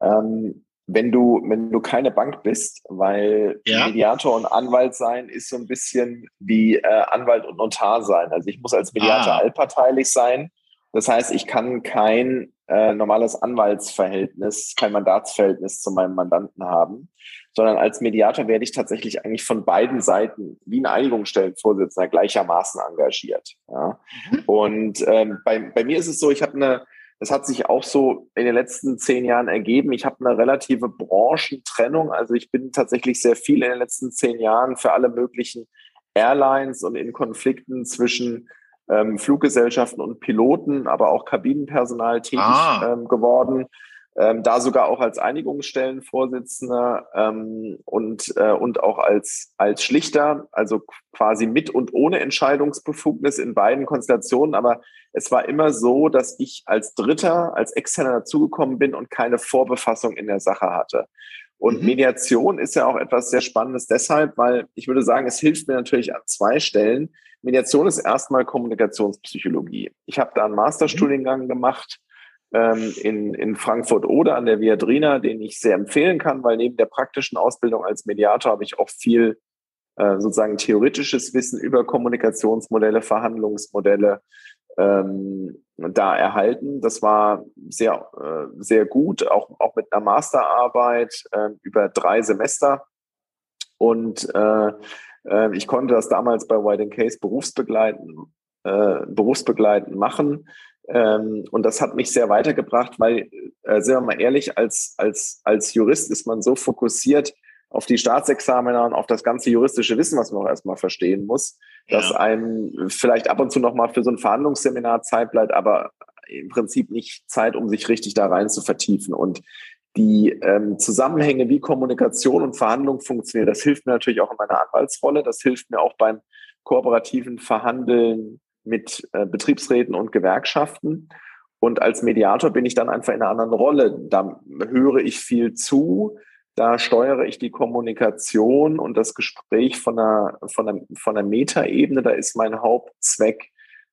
Ähm, wenn du, wenn du keine Bank bist, weil ja. Mediator und Anwalt sein ist so ein bisschen wie äh, Anwalt und Notar sein. Also ich muss als Mediator ah. allparteilich sein. Das heißt, ich kann kein äh, normales Anwaltsverhältnis, kein Mandatsverhältnis zu meinem Mandanten haben, sondern als Mediator werde ich tatsächlich eigentlich von beiden Seiten wie ein Einigungsstellenvorsitzender gleichermaßen engagiert. Ja? Mhm. Und ähm, bei, bei mir ist es so, ich habe eine, das hat sich auch so in den letzten zehn Jahren ergeben. Ich habe eine relative Branchentrennung. Also ich bin tatsächlich sehr viel in den letzten zehn Jahren für alle möglichen Airlines und in Konflikten zwischen ähm, Fluggesellschaften und Piloten, aber auch Kabinenpersonal tätig ah. ähm, geworden. Ähm, da sogar auch als Einigungsstellenvorsitzender ähm, und, äh, und auch als, als Schlichter, also quasi mit und ohne Entscheidungsbefugnis in beiden Konstellationen. Aber es war immer so, dass ich als Dritter, als Externer dazugekommen bin und keine Vorbefassung in der Sache hatte. Und mhm. Mediation ist ja auch etwas sehr Spannendes deshalb, weil ich würde sagen, es hilft mir natürlich an zwei Stellen. Mediation ist erstmal Kommunikationspsychologie. Ich habe da einen Masterstudiengang gemacht ähm, in, in Frankfurt oder an der Viadrina, den ich sehr empfehlen kann, weil neben der praktischen Ausbildung als Mediator habe ich auch viel äh, sozusagen theoretisches Wissen über Kommunikationsmodelle, Verhandlungsmodelle, ähm, da erhalten. Das war sehr, äh, sehr gut, auch, auch mit einer Masterarbeit äh, über drei Semester. Und äh, äh, ich konnte das damals bei White Case berufsbegleitend, berufsbegleitend machen. Ähm, und das hat mich sehr weitergebracht, weil, äh, sind wir mal ehrlich, als, als, als Jurist ist man so fokussiert auf die Staatsexaminer und auf das ganze juristische Wissen, was man auch erstmal verstehen muss, ja. dass einem vielleicht ab und zu nochmal für so ein Verhandlungsseminar Zeit bleibt, aber im Prinzip nicht Zeit, um sich richtig da rein zu vertiefen. Und die ähm, Zusammenhänge, wie Kommunikation und Verhandlung funktionieren, das hilft mir natürlich auch in meiner Anwaltsrolle. Das hilft mir auch beim kooperativen Verhandeln mit äh, Betriebsräten und Gewerkschaften. Und als Mediator bin ich dann einfach in einer anderen Rolle. Da höre ich viel zu, da steuere ich die Kommunikation und das Gespräch von einer, von einer, von einer Metaebene. Da ist mein Hauptzweck,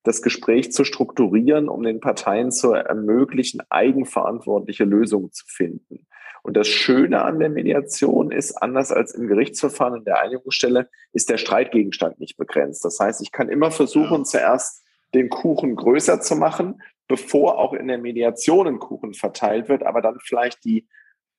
das Gespräch zu strukturieren, um den Parteien zu ermöglichen, eigenverantwortliche Lösungen zu finden. Und das Schöne an der Mediation ist, anders als im Gerichtsverfahren in der Einigungsstelle, ist der Streitgegenstand nicht begrenzt. Das heißt, ich kann immer versuchen, ja. zuerst den Kuchen größer zu machen, bevor auch in der Mediation ein Kuchen verteilt wird, aber dann vielleicht die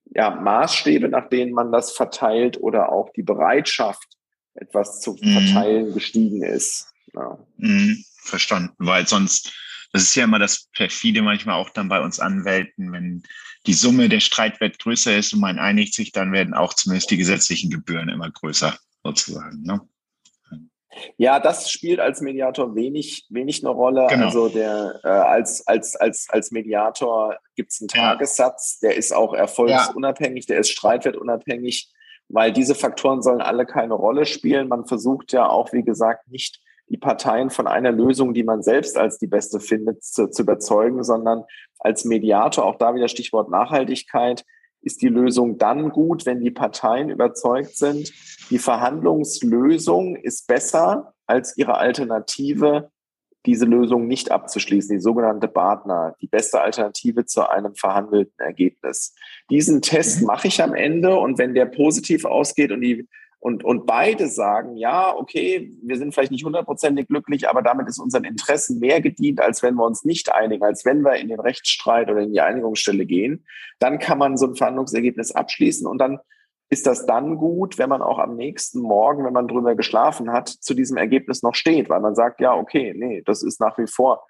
ja, Maßstäbe, nach denen man das verteilt oder auch die Bereitschaft, etwas zu mhm. verteilen, mhm. gestiegen ist. Ja. Mhm, verstanden, weil sonst, das ist ja immer das perfide manchmal auch dann bei uns Anwälten, wenn die Summe der Streitwert größer ist und man einigt sich, dann werden auch zumindest die gesetzlichen Gebühren immer größer sozusagen. Ne? Ja, das spielt als Mediator wenig, wenig eine Rolle. Genau. Also der äh, als, als, als, als Mediator gibt es einen Tagessatz, der ist auch erfolgsunabhängig, der ist streitwertunabhängig, weil diese Faktoren sollen alle keine Rolle spielen. Man versucht ja auch, wie gesagt, nicht die Parteien von einer Lösung, die man selbst als die beste findet, zu, zu überzeugen, sondern als Mediator, auch da wieder Stichwort Nachhaltigkeit, ist die Lösung dann gut, wenn die Parteien überzeugt sind, die Verhandlungslösung ist besser als ihre Alternative, diese Lösung nicht abzuschließen, die sogenannte Partner, die beste Alternative zu einem verhandelten Ergebnis. Diesen Test mhm. mache ich am Ende und wenn der positiv ausgeht und die und, und beide sagen, ja, okay, wir sind vielleicht nicht hundertprozentig glücklich, aber damit ist unseren Interessen mehr gedient, als wenn wir uns nicht einigen, als wenn wir in den Rechtsstreit oder in die Einigungsstelle gehen. Dann kann man so ein Verhandlungsergebnis abschließen und dann ist das dann gut, wenn man auch am nächsten Morgen, wenn man drüber geschlafen hat, zu diesem Ergebnis noch steht, weil man sagt, ja, okay, nee, das ist nach wie vor,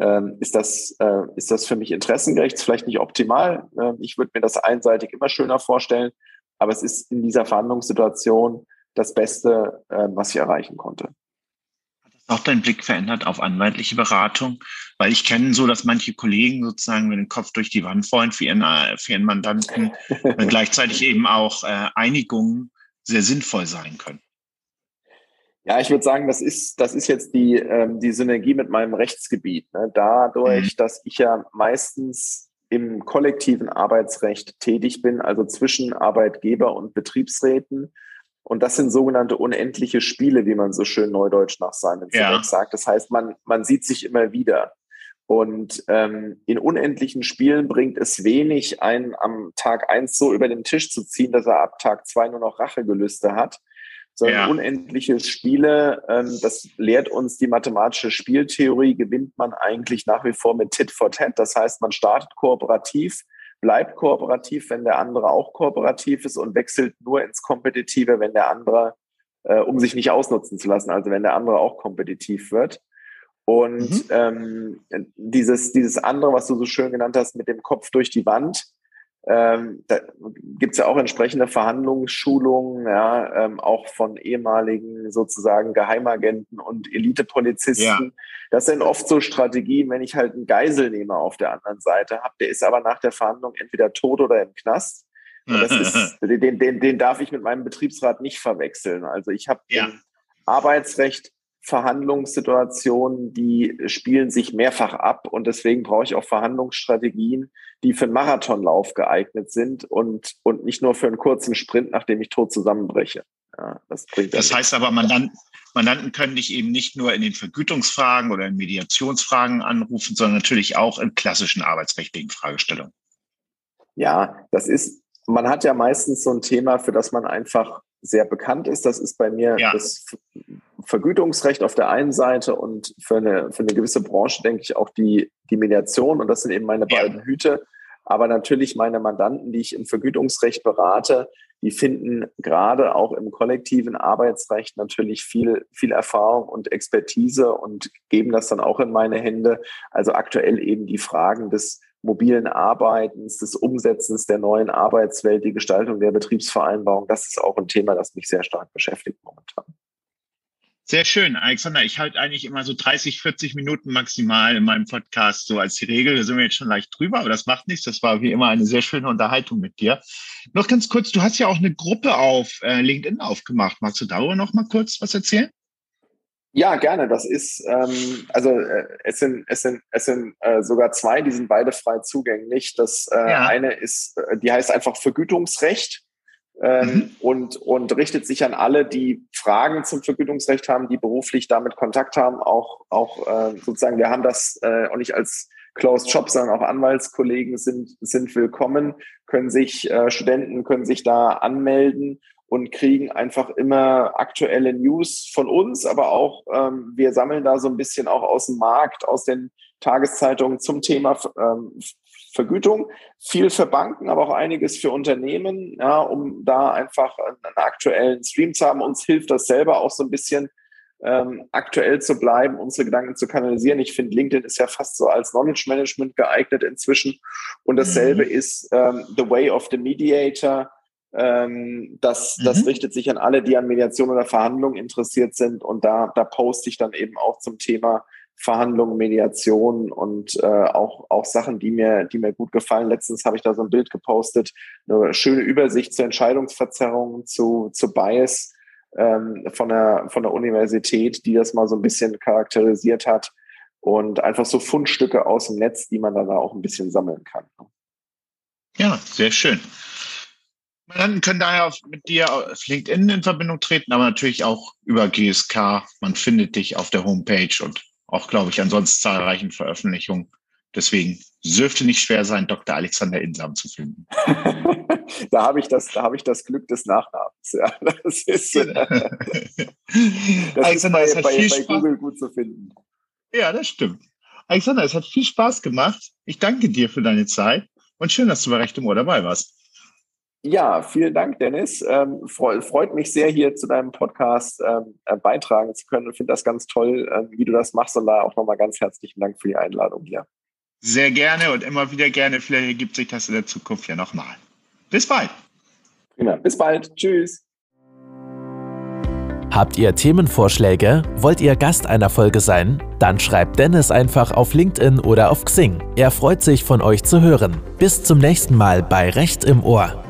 ähm, ist, das, äh, ist das für mich interessengerecht, vielleicht nicht optimal. Äh, ich würde mir das einseitig immer schöner vorstellen, aber es ist in dieser Verhandlungssituation das Beste, äh, was ich erreichen konnte. Hat das auch deinen Blick verändert auf anwaltliche Beratung? Weil ich kenne so, dass manche Kollegen sozusagen mit dem Kopf durch die Wand wollen für ihren, für ihren Mandanten, <laughs> gleichzeitig eben auch äh, Einigungen sehr sinnvoll sein können. Ja, ich würde sagen, das ist, das ist jetzt die, ähm, die Synergie mit meinem Rechtsgebiet. Ne? Dadurch, mhm. dass ich ja meistens im kollektiven Arbeitsrecht tätig bin, also zwischen Arbeitgeber und Betriebsräten. Und das sind sogenannte unendliche Spiele, wie man so schön neudeutsch nach seinem ja. sagt. Das heißt, man, man sieht sich immer wieder. Und ähm, in unendlichen Spielen bringt es wenig, einen am Tag eins so über den Tisch zu ziehen, dass er ab Tag zwei nur noch Rachegelüste hat, sondern ja. unendliche Spiele. Ähm, das lehrt uns die mathematische Spieltheorie, gewinnt man eigentlich nach wie vor mit Tit for Tat. Das heißt, man startet kooperativ, bleibt kooperativ, wenn der andere auch kooperativ ist und wechselt nur ins Kompetitive, wenn der andere, äh, um sich nicht ausnutzen zu lassen, also wenn der andere auch kompetitiv wird. Und mhm. ähm, dieses, dieses andere, was du so schön genannt hast, mit dem Kopf durch die Wand, ähm, da gibt es ja auch entsprechende Verhandlungsschulungen, ja, ähm, auch von ehemaligen sozusagen Geheimagenten und Elitepolizisten. Ja. Das sind oft so Strategien, wenn ich halt einen Geiselnehmer auf der anderen Seite habe, der ist aber nach der Verhandlung entweder tot oder im Knast. Das ist, <laughs> den, den, den darf ich mit meinem Betriebsrat nicht verwechseln. Also ich habe ja. im Arbeitsrecht Verhandlungssituationen, die spielen sich mehrfach ab und deswegen brauche ich auch Verhandlungsstrategien, die für einen Marathonlauf geeignet sind und, und nicht nur für einen kurzen Sprint, nachdem ich tot zusammenbreche. Ja, das bringt das heißt aber, Mandanten, Mandanten können dich eben nicht nur in den Vergütungsfragen oder in Mediationsfragen anrufen, sondern natürlich auch in klassischen arbeitsrechtlichen Fragestellungen. Ja, das ist, man hat ja meistens so ein Thema, für das man einfach sehr bekannt ist. Das ist bei mir ja. das Vergütungsrecht auf der einen Seite und für eine, für eine gewisse Branche, denke ich, auch die, die Mediation. Und das sind eben meine ja. beiden Hüte. Aber natürlich meine Mandanten, die ich im Vergütungsrecht berate, die finden gerade auch im kollektiven Arbeitsrecht natürlich viel, viel Erfahrung und Expertise und geben das dann auch in meine Hände. Also aktuell eben die Fragen des mobilen Arbeitens, des Umsetzens der neuen Arbeitswelt, die Gestaltung der Betriebsvereinbarung, das ist auch ein Thema, das mich sehr stark beschäftigt momentan. Sehr schön, Alexander. Ich halte eigentlich immer so 30, 40 Minuten maximal in meinem Podcast so als die Regel. Da sind wir jetzt schon leicht drüber, aber das macht nichts. Das war wie immer eine sehr schöne Unterhaltung mit dir. Noch ganz kurz, du hast ja auch eine Gruppe auf äh, LinkedIn aufgemacht. Magst du darüber noch mal kurz was erzählen? Ja, gerne. Das ist, ähm, also äh, es sind, es sind, es sind äh, sogar zwei, die sind beide frei zugänglich. Das äh, ja. eine ist, äh, die heißt einfach Vergütungsrecht ähm, mhm. und, und richtet sich an alle, die Fragen zum Vergütungsrecht haben, die beruflich damit Kontakt haben. Auch, auch äh, sozusagen, wir haben das äh, auch nicht als Closed Shop, sondern auch Anwaltskollegen sind, sind willkommen, können sich, äh, Studenten können sich da anmelden und kriegen einfach immer aktuelle News von uns, aber auch ähm, wir sammeln da so ein bisschen auch aus dem Markt, aus den Tageszeitungen zum Thema ähm, Vergütung. Viel für Banken, aber auch einiges für Unternehmen, ja, um da einfach einen aktuellen Stream zu haben. Uns hilft das selber auch so ein bisschen ähm, aktuell zu bleiben, unsere Gedanken zu kanalisieren. Ich finde, LinkedIn ist ja fast so als Knowledge Management geeignet inzwischen. Und dasselbe mhm. ist ähm, The Way of the Mediator. Ähm, das, mhm. das richtet sich an alle, die an Mediation oder Verhandlungen interessiert sind. Und da, da poste ich dann eben auch zum Thema Verhandlungen, Mediation und äh, auch, auch Sachen, die mir, die mir gut gefallen. Letztens habe ich da so ein Bild gepostet, eine schöne Übersicht zu Entscheidungsverzerrungen, zu, zu Bias ähm, von, der, von der Universität, die das mal so ein bisschen charakterisiert hat und einfach so Fundstücke aus dem Netz, die man dann auch ein bisschen sammeln kann. Ja, sehr schön. Mandanten können daher mit dir auf LinkedIn in Verbindung treten, aber natürlich auch über GSK. Man findet dich auf der Homepage und auch, glaube ich, ansonsten zahlreichen Veröffentlichungen. Deswegen dürfte nicht schwer sein, Dr. Alexander Insam zu finden. <laughs> da habe ich das, da habe ich das Glück des Nachnamens. Ja, das ist, äh, <laughs> das Alexander, ist bei, bei, bei Google gut zu finden. Ja, das stimmt. Alexander, es hat viel Spaß gemacht. Ich danke dir für deine Zeit und schön, dass du bei Recht im Ohr dabei warst. Ja, vielen Dank, Dennis. Ähm, freut, freut mich sehr, hier zu deinem Podcast ähm, äh, beitragen zu können und finde das ganz toll, äh, wie du das machst. Und da auch nochmal ganz herzlichen Dank für die Einladung hier. Sehr gerne und immer wieder gerne. Vielleicht ergibt sich das in der Zukunft ja nochmal. Bis bald. Prima. Bis bald. Tschüss. Habt ihr Themenvorschläge? Wollt ihr Gast einer Folge sein? Dann schreibt Dennis einfach auf LinkedIn oder auf Xing. Er freut sich, von euch zu hören. Bis zum nächsten Mal bei Recht im Ohr.